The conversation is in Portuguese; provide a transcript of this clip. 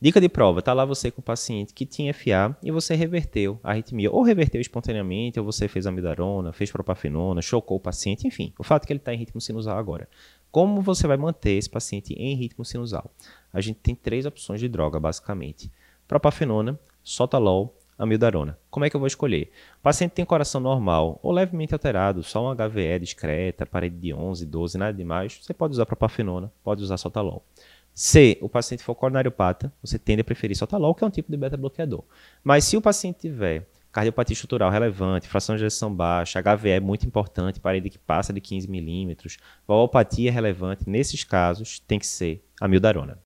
Dica de prova, tá lá você com o paciente que tinha FA e você reverteu a arritmia, ou reverteu espontaneamente, ou você fez amidarona, fez propafenona, chocou o paciente, enfim. O fato é que ele está em ritmo sinusal agora. Como você vai manter esse paciente em ritmo sinusal? A gente tem três opções de droga, basicamente. Propafenona, sotalol, amiodarona. Como é que eu vou escolher? O paciente tem coração normal ou levemente alterado, só um HVE discreta, parede de 11, 12, nada demais, você pode usar propafenona, pode usar sotalol. Se o paciente for coronariopata, você tende a preferir sotalol, que é um tipo de beta-bloqueador. Mas se o paciente tiver cardiopatia estrutural relevante, fração de ejeção baixa, HVE é muito importante, parede que passa de 15 milímetros, valvopatia relevante, nesses casos tem que ser a mildarona.